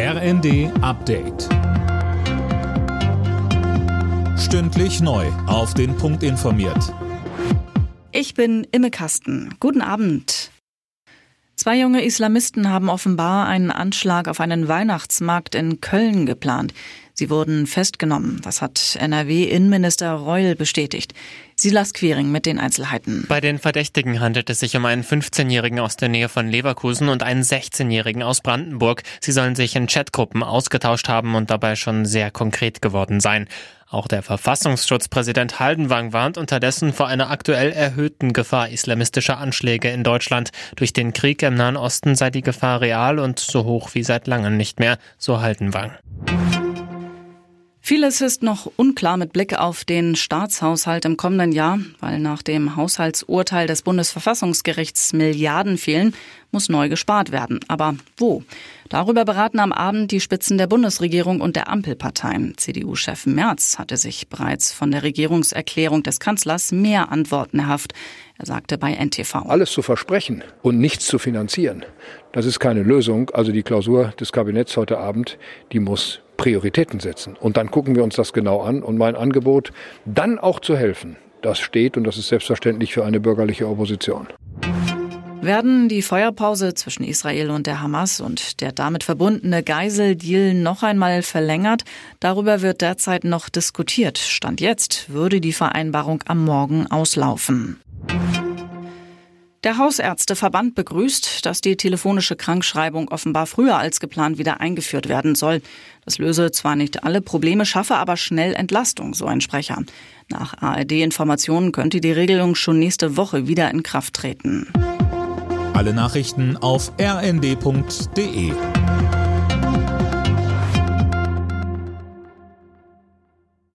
RND Update. Stündlich neu. Auf den Punkt informiert. Ich bin Imme Kasten. Guten Abend. Zwei junge Islamisten haben offenbar einen Anschlag auf einen Weihnachtsmarkt in Köln geplant. Sie wurden festgenommen. Das hat NRW-Innenminister Reul bestätigt. Silas Quiring mit den Einzelheiten. Bei den Verdächtigen handelt es sich um einen 15-Jährigen aus der Nähe von Leverkusen und einen 16-Jährigen aus Brandenburg. Sie sollen sich in Chatgruppen ausgetauscht haben und dabei schon sehr konkret geworden sein. Auch der Verfassungsschutzpräsident Haldenwang warnt unterdessen vor einer aktuell erhöhten Gefahr islamistischer Anschläge in Deutschland. Durch den Krieg im Nahen Osten sei die Gefahr real und so hoch wie seit langem nicht mehr, so Haldenwang. Vieles ist noch unklar mit Blick auf den Staatshaushalt im kommenden Jahr, weil nach dem Haushaltsurteil des Bundesverfassungsgerichts Milliarden fehlen, muss neu gespart werden. Aber wo? Darüber beraten am Abend die Spitzen der Bundesregierung und der Ampelparteien. CDU-Chef Merz hatte sich bereits von der Regierungserklärung des Kanzlers mehr Antworten erhofft. Er sagte bei NTV. Alles zu versprechen und nichts zu finanzieren, das ist keine Lösung. Also die Klausur des Kabinetts heute Abend, die muss Prioritäten setzen. Und dann gucken wir uns das genau an. Und mein Angebot, dann auch zu helfen, das steht und das ist selbstverständlich für eine bürgerliche Opposition. Werden die Feuerpause zwischen Israel und der Hamas und der damit verbundene Geiseldeal noch einmal verlängert? Darüber wird derzeit noch diskutiert. Stand jetzt würde die Vereinbarung am Morgen auslaufen. Der Hausärzteverband begrüßt, dass die telefonische Krankschreibung offenbar früher als geplant wieder eingeführt werden soll. Das löse zwar nicht alle Probleme, schaffe aber schnell Entlastung, so ein Sprecher. Nach ARD-Informationen könnte die Regelung schon nächste Woche wieder in Kraft treten. Alle Nachrichten auf rnd.de